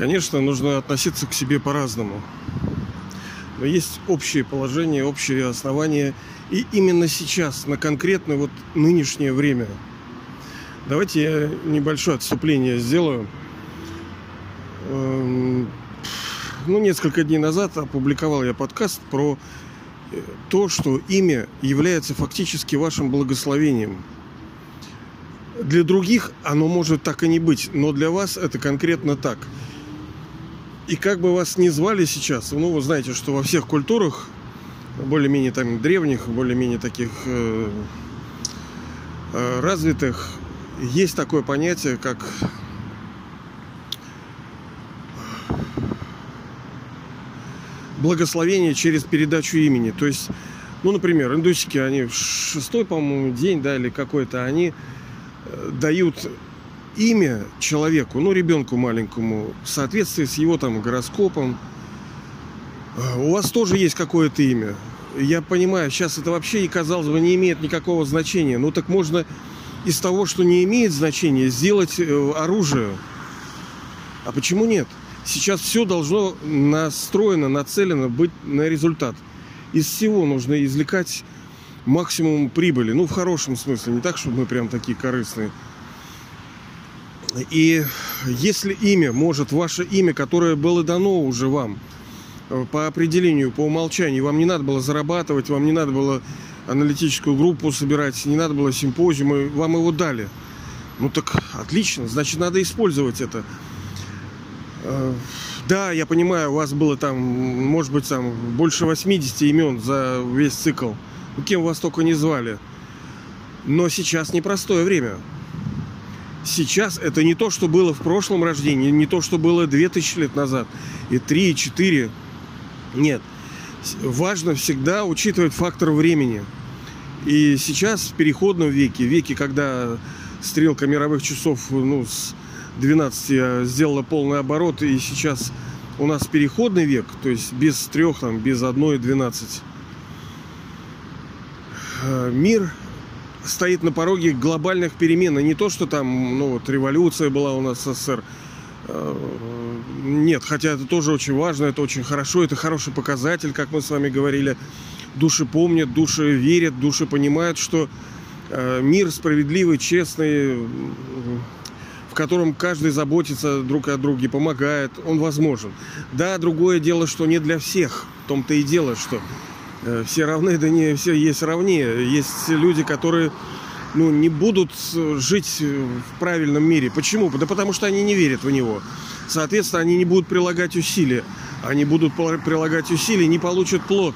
Конечно, нужно относиться к себе по-разному. Но есть общие положения, общие основания. И именно сейчас, на конкретное вот нынешнее время. Давайте я небольшое отступление сделаю. Эм, ну, несколько дней назад опубликовал я подкаст про э, то, что имя является фактически вашим благословением. Для других оно может так и не быть, но для вас это конкретно так. И как бы вас ни звали сейчас, ну, вы знаете, что во всех культурах, более-менее там древних, более-менее таких э, э, развитых, есть такое понятие, как благословение через передачу имени. То есть, ну, например, индусики, они в шестой, по-моему, день, да, или какой-то, они э, дают имя человеку, ну, ребенку маленькому, в соответствии с его там гороскопом. Э, у вас тоже есть какое-то имя. Я понимаю, сейчас это вообще, казалось бы, не имеет никакого значения. Ну, так можно из того, что не имеет значения, сделать э, оружие. А почему нет? Сейчас все должно настроено, нацелено быть на результат. Из всего нужно извлекать максимум прибыли. Ну, в хорошем смысле. Не так, чтобы мы прям такие корыстные. И если имя, может, ваше имя, которое было дано уже вам, э, по определению, по умолчанию, вам не надо было зарабатывать, вам не надо было аналитическую группу собирать, не надо было симпозиумы, вам его дали. Ну так отлично, значит, надо использовать это. Э, да, я понимаю, у вас было там, может быть, там больше 80 имен за весь цикл. Ну, кем вас только не звали. Но сейчас непростое время. Сейчас это не то, что было в прошлом рождении, не то, что было 2000 лет назад, и 3, и 4. Нет. Важно всегда учитывать фактор времени. И сейчас в переходном веке, веке, когда стрелка мировых часов ну, с 12 сделала полный оборот, и сейчас у нас переходный век, то есть без трех, там, без одной 12. Э, мир стоит на пороге глобальных перемен. И не то, что там, ну вот, революция была у нас в СССР. Э, нет, хотя это тоже очень важно, это очень хорошо, это хороший показатель, как мы с вами говорили. Души помнят, души верят, души понимают, что э, мир справедливый, честный, в котором каждый заботится друг о друге, помогает, он возможен. Да, другое дело, что не для всех. В том-то и дело, что все равны, да не все есть равнее. Есть люди, которые ну, не будут жить в правильном мире. Почему? Да потому что они не верят в него. Соответственно, они не будут прилагать усилия. Они будут прилагать усилия, не получат плод.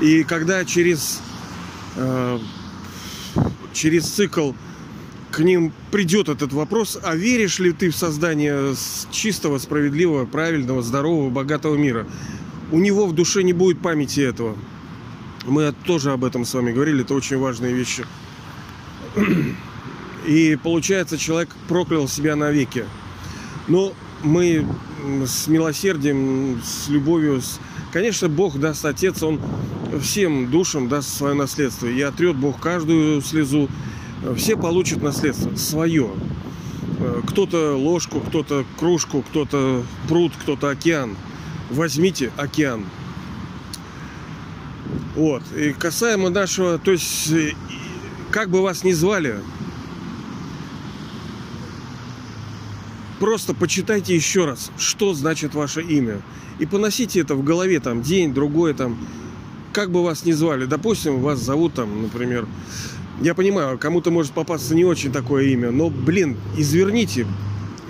И когда через, э, через цикл к ним придет этот вопрос, а веришь ли ты в создание чистого, справедливого, правильного, здорового, богатого мира? У него в душе не будет памяти этого. Мы тоже об этом с вами говорили, это очень важные вещи. И получается, человек проклял себя навеки. Но мы с милосердием, с любовью, с... конечно, Бог даст Отец, Он всем душам даст свое наследство. И отрет Бог каждую слезу, все получат наследство свое. Э, кто-то ложку, кто-то кружку, кто-то пруд, кто-то океан. Возьмите океан. Вот. И касаемо нашего, то есть, э, как бы вас ни звали, просто почитайте еще раз, что значит ваше имя. И поносите это в голове, там, день, другой, там, как бы вас ни звали. Допустим, вас зовут, там, например, я понимаю, кому-то может попасться не очень такое имя, но, блин, изверните,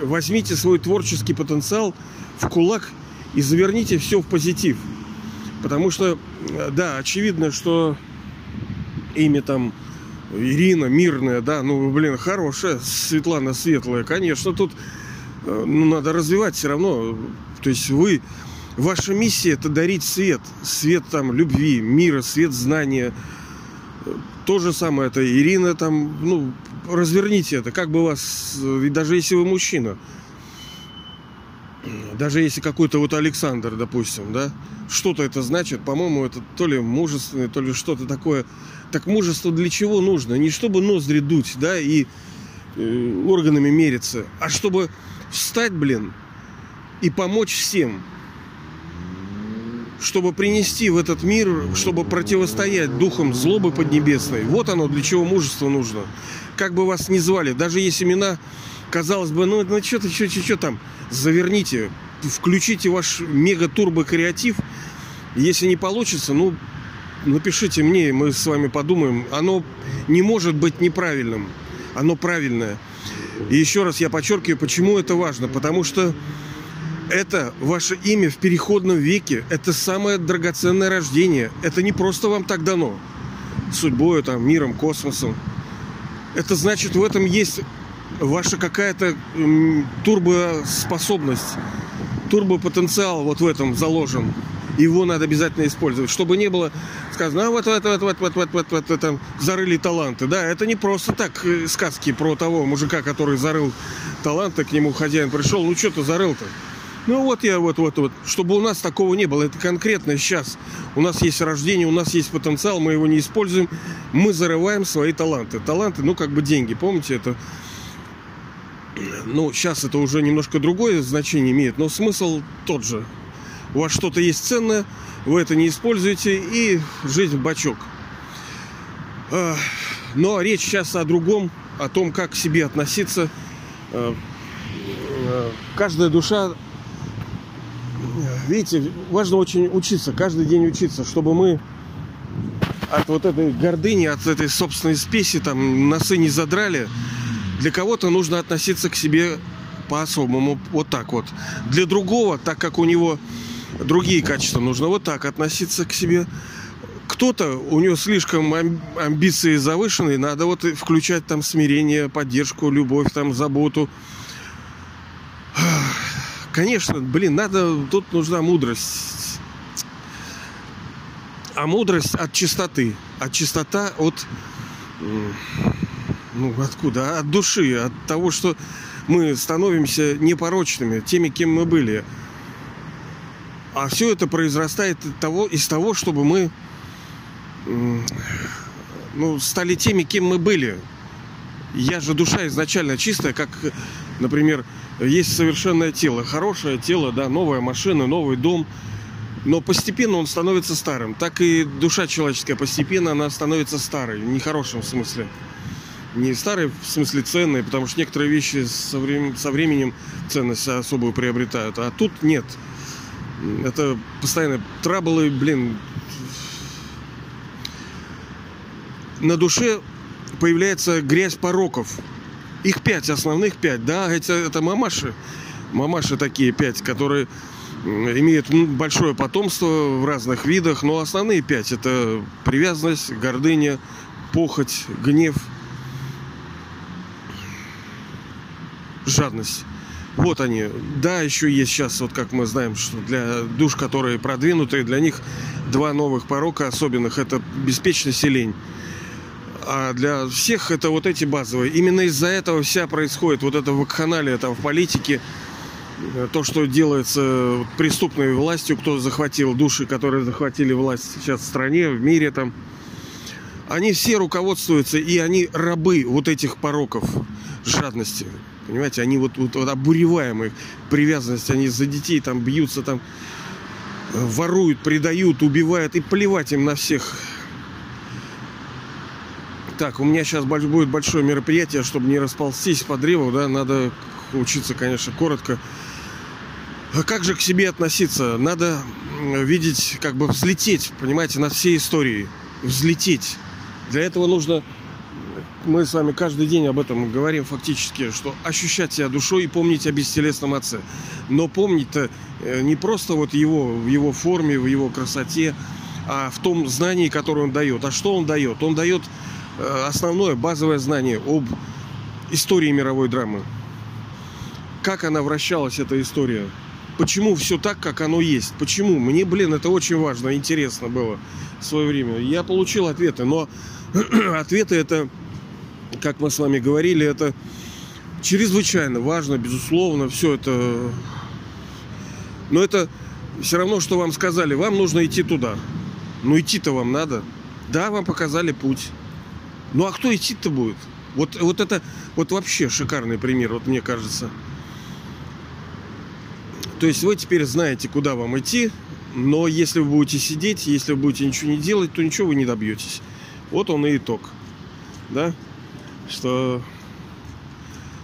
возьмите свой творческий потенциал в кулак и заверните все в позитив. Потому что, да, очевидно, что имя там Ирина, мирная, да, ну, блин, хорошая, Светлана светлая, конечно, тут э, ну, надо развивать все равно. То есть вы, ваша миссия это дарить свет, свет там любви, мира, свет знания, то же самое, это Ирина там, ну, разверните это, как бы вас, ведь даже если вы мужчина, даже если какой-то вот Александр, допустим, да, что-то это значит, по-моему, это то ли мужественное, то ли что-то такое. Так мужество для чего нужно? Не чтобы ноздри дуть, да, и э, органами мериться, а чтобы встать, блин, и помочь всем, чтобы принести в этот мир, чтобы противостоять духам злобы поднебесной. Вот оно, для чего мужество нужно. Как бы вас ни звали, даже если имена, казалось бы, ну, ну что-то, что-то, что там, заверните, включите ваш мега-турбо-креатив. Если не получится, ну, напишите мне, мы с вами подумаем. Оно не может быть неправильным. Оно правильное. И еще раз я подчеркиваю, почему это важно. Потому что это ваше имя в переходном веке. Это самое драгоценное рождение. Это не просто вам так дано. Судьбой, там, миром, космосом. Это значит, в этом есть ваша какая-то турбоспособность, турбопотенциал вот в этом заложен. Его надо обязательно использовать, чтобы не было сказано, а вот, вот, вот, вот, вот, вот, вот, вот, вот зарыли таланты. Да, это не просто так э, сказки про того мужика, который зарыл таланты, к нему хозяин пришел, ну что ты зарыл-то? Ну вот я вот, вот, вот, чтобы у нас такого не было. Это конкретно сейчас. У нас есть рождение, у нас есть потенциал, мы его не используем. Мы зарываем свои таланты. Таланты, ну как бы деньги. Помните, это ну, сейчас это уже немножко другое значение имеет, но смысл тот же. У вас что-то есть ценное, вы это не используете, и жизнь в бачок. А, но речь сейчас о другом, о том, как к себе относиться. А, а, каждая душа, видите, важно очень учиться, каждый день учиться, чтобы мы от вот этой гордыни, от этой собственной спеси там носы не задрали, для кого-то нужно относиться к себе по-особому, вот так вот. Для другого, так как у него другие качества, нужно вот так относиться к себе. Кто-то, у него слишком амбиции завышенные, надо вот включать там смирение, поддержку, любовь, там, заботу. Конечно, блин, надо, тут нужна мудрость. А мудрость от чистоты. А чистота от ну, откуда? От души, от того, что мы становимся непорочными, теми, кем мы были. А все это произрастает того, из того, чтобы мы ну, стали теми, кем мы были. Я же душа изначально чистая, как, например, есть совершенное тело, хорошее тело, да, новая машина, новый дом, но постепенно он становится старым. Так и душа человеческая постепенно она становится старой, в нехорошем смысле не старые, в смысле ценные, потому что некоторые вещи со, временем, со временем ценность особую приобретают, а тут нет. Это постоянно траблы, блин. На душе появляется грязь пороков. Их пять, основных пять, да, это, это мамаши. Мамаши такие пять, которые имеют большое потомство в разных видах, но основные пять это привязанность, гордыня, похоть, гнев – жадность. Вот они. Да, еще есть сейчас, вот как мы знаем, что для душ, которые продвинутые, для них два новых порока особенных. Это беспечность и лень. А для всех это вот эти базовые. Именно из-за этого вся происходит вот это вакханалия там в политике. То, что делается преступной властью, кто захватил души, которые захватили власть сейчас в стране, в мире там. Они все руководствуются, и они рабы вот этих пороков жадности. Понимаете, они вот, вот, вот обуреваемые привязанность, они за детей там бьются, там э, воруют, предают, убивают и плевать им на всех. Так, у меня сейчас будет большое мероприятие, чтобы не расползтись по древу, да, надо учиться, конечно, коротко. А как же к себе относиться? Надо видеть, как бы взлететь, понимаете, над всей историей. Взлететь. Для этого нужно мы с вами каждый день об этом говорим фактически, что ощущать себя душой и помнить о бестелесном отце. Но помнить-то э, не просто вот его, в его форме, в его красоте, а в том знании, которое он дает. А что он дает? Он дает э, основное, базовое знание об истории мировой драмы. Как она вращалась, эта история. Почему все так, как оно есть? Почему? Мне, блин, это очень важно, интересно было в свое время. Я получил ответы, но ответы это как мы с вами говорили, это чрезвычайно важно, безусловно, все это. Но это все равно, что вам сказали, вам нужно идти туда. Ну идти-то вам надо. Да, вам показали путь. Ну а кто идти-то будет? Вот, вот это вот вообще шикарный пример, вот мне кажется. То есть вы теперь знаете, куда вам идти, но если вы будете сидеть, если вы будете ничего не делать, то ничего вы не добьетесь. Вот он и итог. Да? Что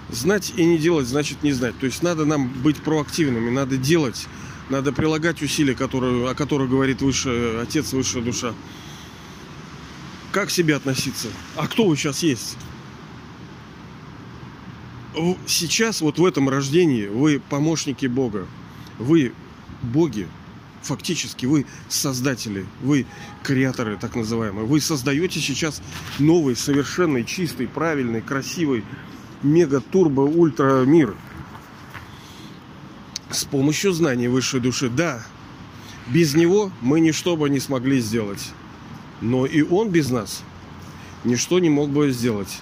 знать и не делать значит не знать. То есть надо нам быть проактивными, надо делать, надо прилагать усилия, которые, о которых говорит высший отец, высшая душа. Как к себе относиться? А кто вы сейчас есть? Сейчас, вот в этом рождении, вы помощники Бога. Вы боги, фактически вы создатели, вы креаторы, так называемые. Вы создаете сейчас новый, совершенный, чистый, правильный, красивый, мега-турбо-ультра мир. С помощью знаний высшей души. Да, без него мы ничто бы не смогли сделать. Но и он без нас ничто не мог бы сделать.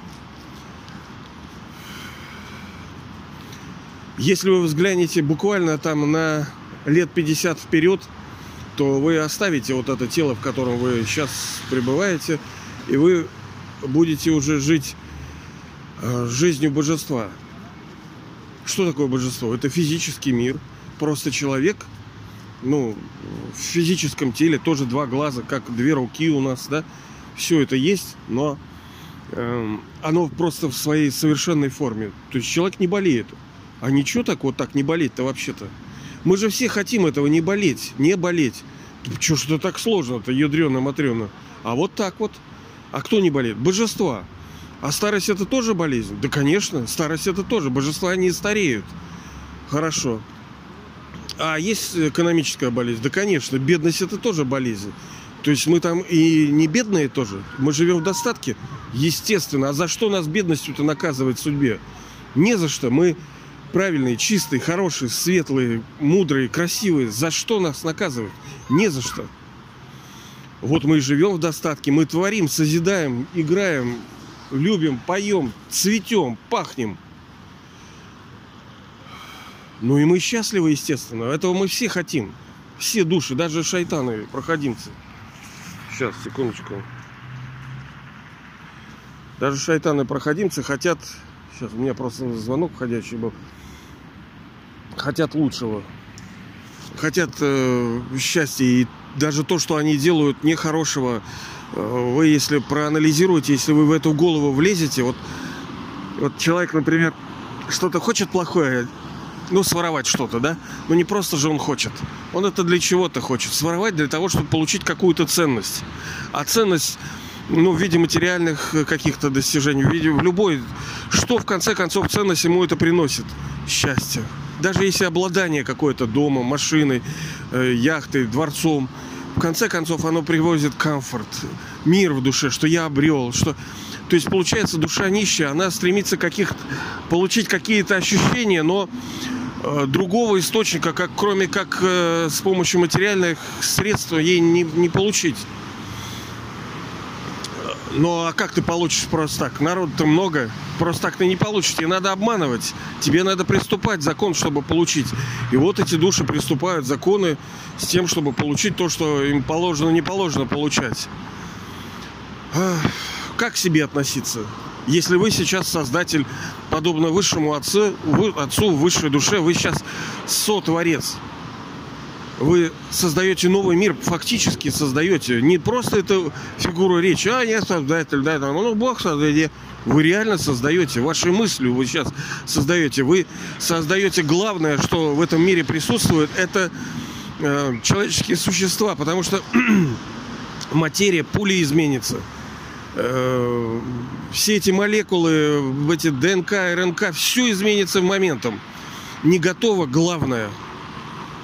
Если вы взглянете буквально там на лет 50 вперед, то вы оставите вот это тело, в котором вы сейчас пребываете, и вы будете уже жить э, жизнью божества. Что такое божество? Это физический мир. Просто человек, ну, в физическом теле тоже два глаза, как две руки у нас, да. Все это есть, но э, оно просто в своей совершенной форме. То есть человек не болеет. А ничего так вот так не болеть-то вообще-то? Мы же все хотим этого не болеть, не болеть. Чего что так сложно-то, ядрено-матрено? А вот так вот. А кто не болеет? Божества. А старость это тоже болезнь? Да, конечно, старость это тоже. Божества не стареют. Хорошо. А есть экономическая болезнь? Да, конечно, бедность это тоже болезнь. То есть мы там и не бедные тоже. Мы живем в достатке. Естественно. А за что нас бедностью-то наказывать в судьбе? Не за что. Мы правильные, чистые, хорошие, светлые, мудрые, красивые. За что нас наказывают? Не за что. Вот мы живем в достатке, мы творим, созидаем, играем, любим, поем, цветем, пахнем. Ну и мы счастливы, естественно. Этого мы все хотим. Все души, даже шайтаны, проходимцы. Сейчас, секундочку. Даже шайтаны-проходимцы хотят... Сейчас, у меня просто звонок входящий был хотят лучшего, хотят э, счастья. И даже то, что они делают нехорошего, э, вы если проанализируете, если вы в эту голову влезете, вот, вот человек, например, что-то хочет плохое, ну, своровать что-то, да? Но не просто же он хочет. Он это для чего-то хочет. Своровать для того, чтобы получить какую-то ценность. А ценность ну, в виде материальных каких-то достижений, в виде в любой, что в конце концов ценность ему это приносит? Счастье даже если обладание какое-то домом, машиной, э, яхтой, дворцом, в конце концов оно привозит комфорт, мир в душе, что я обрел, что... То есть, получается, душа нищая, она стремится каких получить какие-то ощущения, но э, другого источника, как, кроме как э, с помощью материальных средств, ей не, не получить. Ну а как ты получишь просто так? Народу-то много. Просто так ты не получишь. Тебе надо обманывать. Тебе надо приступать закон, чтобы получить. И вот эти души приступают законы с тем, чтобы получить то, что им положено, не положено получать. Как к себе относиться? Если вы сейчас создатель, подобно высшему отцу, отцу в высшей душе, вы сейчас сотворец вы создаете новый мир, фактически создаете. Не просто это фигура речи, а я создатель, да, там, ну Бог создает. Вы реально создаете, вашей мыслью вы сейчас создаете. Вы создаете главное, что в этом мире присутствует, это э, человеческие существа, потому что материя пули изменится. Э, все эти молекулы, эти ДНК, РНК, все изменится моментом. Не готово главное –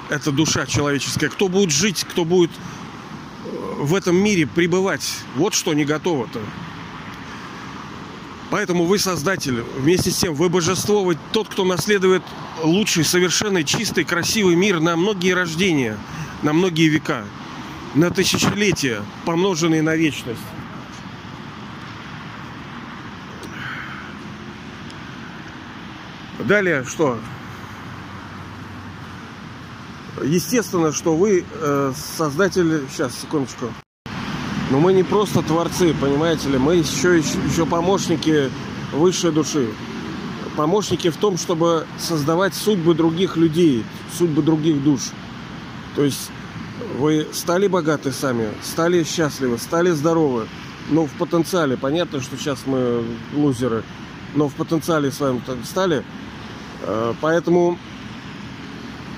эта душа человеческая, кто будет жить, кто будет э, в этом мире пребывать. Вот что не готово-то. Поэтому вы создатель, вместе с тем вы божество, вы тот, кто наследует лучший, совершенный, чистый, красивый мир на многие рождения, на многие века, на тысячелетия, помноженные на вечность. Далее что? Естественно, что вы э, создатель... Сейчас, секундочку. Но мы не просто творцы, понимаете ли, мы еще, еще, еще помощники высшей души. помощники в том, чтобы создавать судьбы других людей, судьбы других душ. То есть вы стали богаты сами, стали счастливы, стали здоровы, но в потенциале, понятно, что сейчас мы лузеры, но в потенциале с вами стали, э, поэтому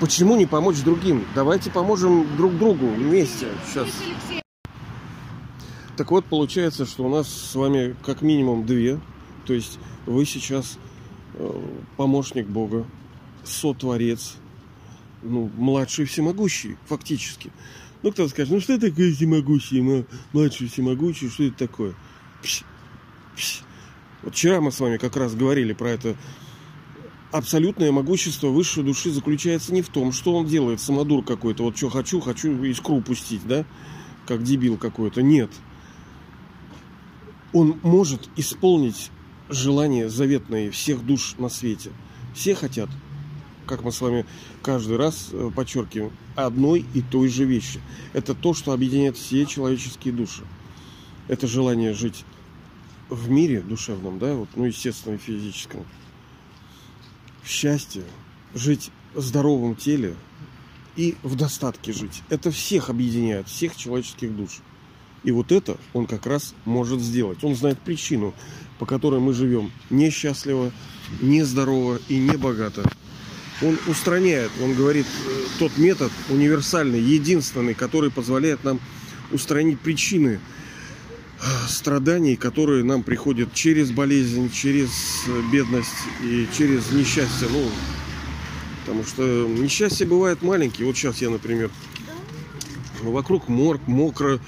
почему не помочь другим? Давайте поможем друг другу вместе сейчас. Так вот, получается, что у нас с вами как минимум две. То есть вы сейчас э, помощник Бога, сотворец, ну, младший всемогущий, фактически. Ну, кто скажет, ну что такое всемогущий, младший всемогущий, что это такое? Пш, пш. Вот вчера мы с вами как раз говорили про это. Абсолютное могущество высшей души заключается не в том, что он делает, самодур какой-то, вот что хочу, хочу искру пустить, да, как дебил какой-то. Нет. Он может исполнить желание заветное всех душ на свете. Все хотят как мы с вами каждый раз э, подчеркиваем, одной и той же вещи. Это то, что объединяет все человеческие души. Это желание жить в мире душевном, да, вот, ну, естественно, и физическом. В счастье, жить в здоровом теле и в достатке жить. Это всех объединяет, всех человеческих душ. И вот это он как раз может сделать. Он знает причину, по которой мы живем несчастливо, нездорово и не богато он устраняет, он говорит, э, тот метод универсальный, единственный, который позволяет нам устранить причины э, страданий, которые нам приходят через болезнь, через э, бедность и через несчастье. Ну, потому что несчастье бывает маленькие. Вот сейчас я, например, вокруг морг, мокро,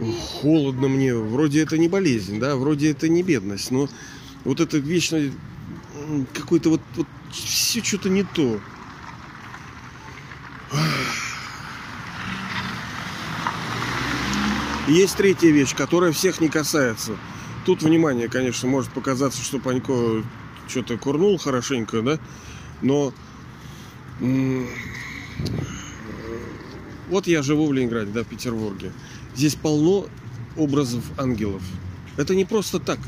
холодно мне. Вроде это не болезнь, да, вроде это не бедность, но вот это вечно какой-то вот, вот все что-то не то. Есть третья вещь, которая всех не касается. Тут, внимание, конечно, может показаться, что Панько что-то курнул хорошенько, да? Но вот я живу в Ленинграде, да, в Петербурге. Здесь полно образов ангелов. Это не просто так.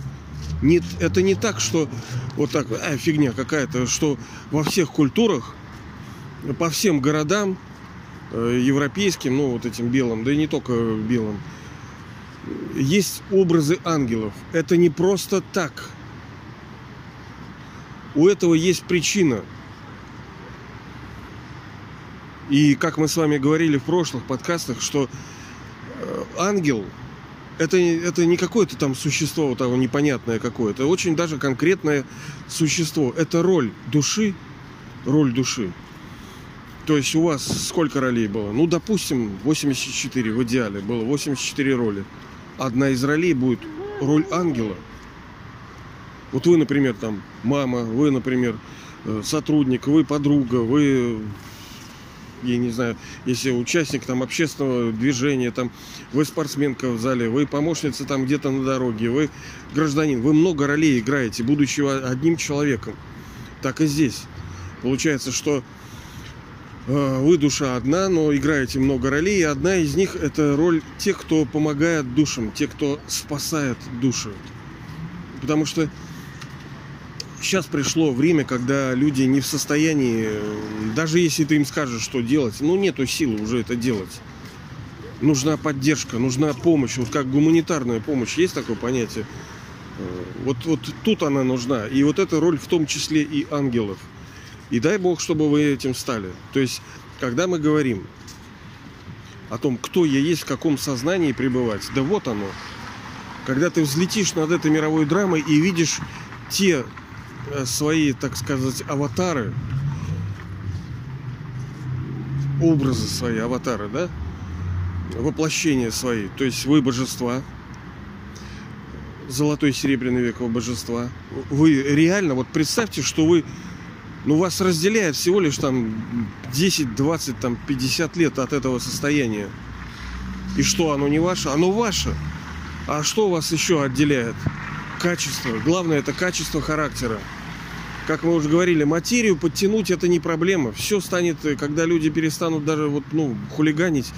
Не, это не так, что вот так, а, фигня какая-то, что во всех культурах, по всем городам, э, европейским, ну вот этим белым, да и не только белым, есть образы ангелов. Это не просто так. У этого есть причина. И как мы с вами говорили в прошлых подкастах, что ангел это, это не какое-то там существо того непонятное какое-то, очень даже конкретное существо. Это роль души, роль души. То есть у вас сколько ролей было? Ну, допустим, 84 в идеале было, 84 роли. Одна из ролей будет роль ангела. Вот вы, например, там мама, вы, например, э, сотрудник, вы подруга, вы я не знаю, если участник там общественного движения, там вы спортсменка в зале, вы помощница там где-то на дороге, вы гражданин, вы много ролей играете, будучи одним человеком. Так и здесь. Получается, что э, вы душа одна, но играете много ролей, и одна из них это роль тех, кто помогает душам, тех, кто спасает души. Потому что сейчас пришло время, когда люди не в состоянии, даже если ты им скажешь, что делать, ну нету силы уже это делать. Нужна поддержка, нужна помощь, вот как гуманитарная помощь, есть такое понятие. Э, вот, вот тут она нужна. И вот эта роль в том числе и ангелов. И дай Бог, чтобы вы этим стали. То есть, когда мы говорим о том, кто я есть, в каком сознании пребывать, да вот оно. Когда ты взлетишь над этой мировой драмой и видишь те Э, свои, так сказать, аватары, образы свои, аватары, да, воплощения свои. То есть вы божества, золотой серебряный век божества. Вы реально, вот представьте, что вы, ну вас разделяет всего лишь там 10, 20, там 50 лет от этого состояния. И что, оно не ваше? Оно ваше. А что вас еще отделяет? Качество. Главное это качество характера. Как мы уже говорили, материю подтянуть это не проблема. Все станет, когда люди перестанут даже вот, ну, хулиганить,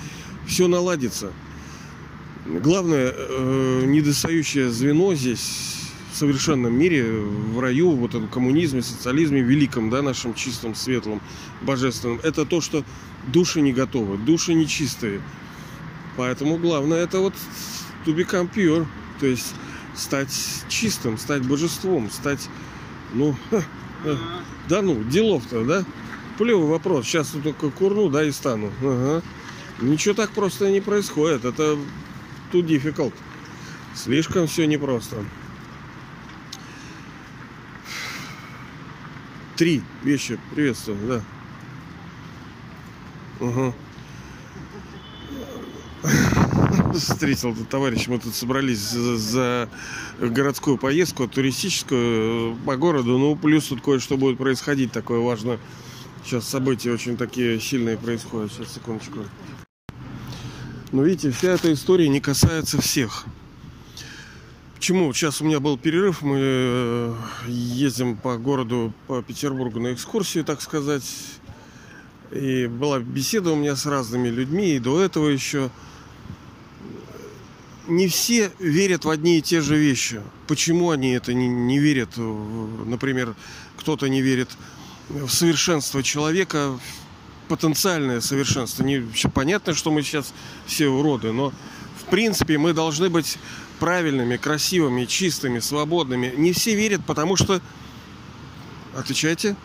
все наладится. Главное, э, недостающее звено здесь совершенном мире, в раю, вот этом коммунизме, социализме, великом, да, нашем чистом, светлом, божественном, это то, что души не готовы, души нечистые. Поэтому главное это вот to become pure, то есть стать чистым, стать божеством, стать, ну, да ну, делов-то, да? Плевый вопрос. Сейчас только курну, да, и стану. Ага. Ничего так просто не происходит. Это too difficult. Слишком все непросто. Три вещи. Приветствую, да. Угу. Встретил тут товарищ, мы тут собрались за, за городскую поездку, туристическую по городу. Ну, плюс тут кое-что будет происходить такое важное. Сейчас события очень такие сильные происходят. Сейчас, секундочку. Но видите, вся эта история не касается всех. Почему? Сейчас у меня был перерыв, мы э, ездим по городу, по Петербургу на экскурсию, так сказать. И была беседа у меня с разными людьми, и до этого еще. Не все верят в одни и те же вещи. Почему они это не, не верят? Например, кто-то не верит в совершенство человека, потенциальное совершенство. Не, понятно, что мы сейчас все уроды, но в принципе мы должны быть правильными, красивыми, чистыми, свободными. Не все верят, потому что... Отвечайте.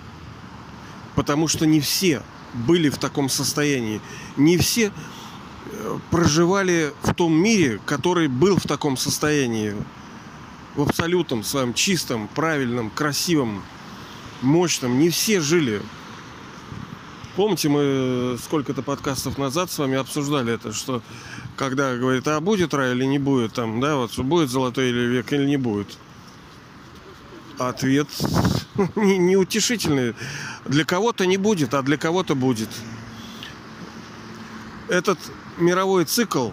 Потому что не все были в таком состоянии. Не все проживали в том мире, который был в таком состоянии. В абсолютном своем чистом, правильном, красивом, мощном. Не все жили Помните, мы сколько-то подкастов назад с вами обсуждали это, что когда говорит, а будет рай или не будет, там, да, вот будет золотой или век или не будет. Ответ неутешительный. Для кого-то не будет, а для кого-то будет. Этот мировой цикл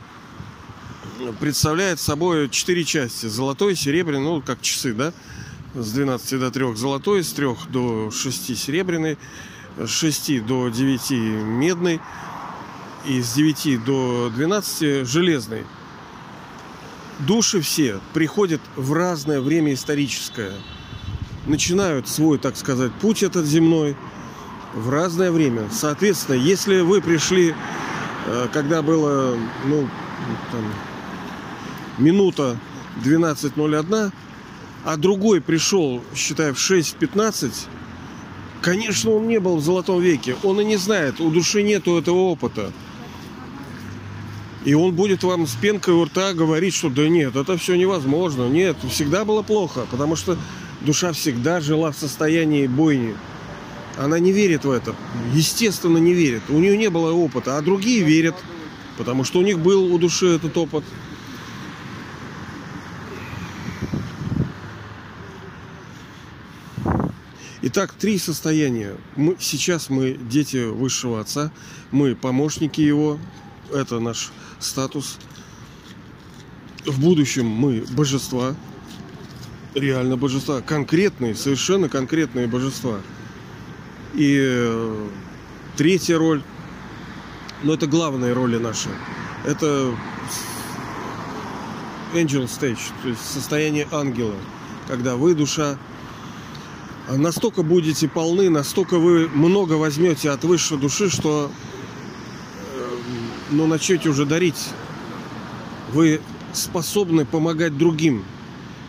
представляет собой четыре части. Золотой, серебряный, ну, как часы, да? С 12 до 3 золотой, с 3 до 6 серебряный с 6 до 9 медный и с 9 до 12 железный. Души все приходят в разное время историческое. Начинают свой, так сказать, путь этот земной в разное время. Соответственно, если вы пришли, когда было, ну, там, минута 12.01, а другой пришел, считай, в 6.15, Конечно, он не был в золотом веке. Он и не знает, у души нету этого опыта. И он будет вам с пенкой у рта говорить, что да нет, это все невозможно. Нет, всегда было плохо, потому что душа всегда жила в состоянии бойни. Она не верит в это. Естественно, не верит. У нее не было опыта, а другие верят, потому что у них был у души этот опыт. Итак, три состояния. Мы, сейчас мы дети высшего отца, мы помощники его, это наш статус. В будущем мы божества, реально божества, конкретные, совершенно конкретные божества. И э, третья роль, но это главная роль наша, это angel stage, то есть состояние ангела, когда вы душа настолько будете полны, настолько вы много возьмете от высшей души, что э, ну, начнете уже дарить. Вы способны помогать другим.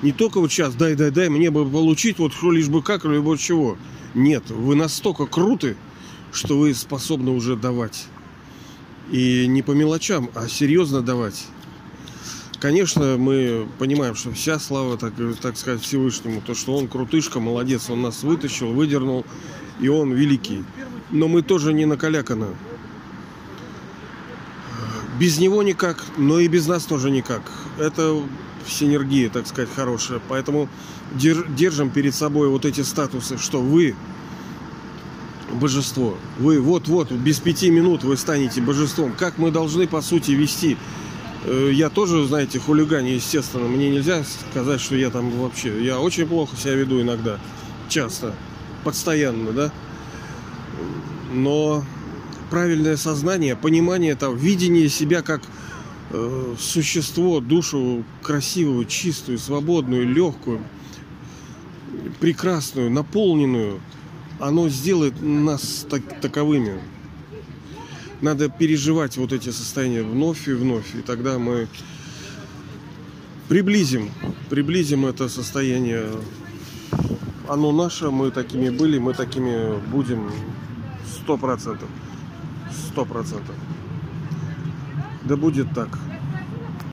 Не только вот сейчас дай, дай, дай, мне бы получить вот лишь бы как, либо чего. Нет, вы настолько круты, что вы способны уже давать. И не по мелочам, а серьезно давать. Конечно, мы понимаем, что вся слава, так, так сказать, Всевышнему, то, что он крутышка, молодец, он нас вытащил, выдернул, и он великий. Но мы тоже не накаляканы. Без него никак, но и без нас тоже никак. Это синергия, так сказать, хорошая. Поэтому держим перед собой вот эти статусы, что вы божество. Вы вот-вот, без пяти минут вы станете божеством. Как мы должны, по сути, вести Э, я тоже, знаете, хулиган, естественно. Мне нельзя сказать, что я там вообще... Я очень плохо себя веду иногда. Часто. Постоянно, да? Но правильное сознание, понимание там, видение себя как э, существо, душу красивую, чистую, свободную, легкую, прекрасную, наполненную, оно сделает нас так, таковыми. Надо переживать вот эти состояния вновь и вновь, и тогда мы приблизим, приблизим это состояние. Оно наше, мы такими были, мы такими будем сто процентов. Сто процентов. Да будет так.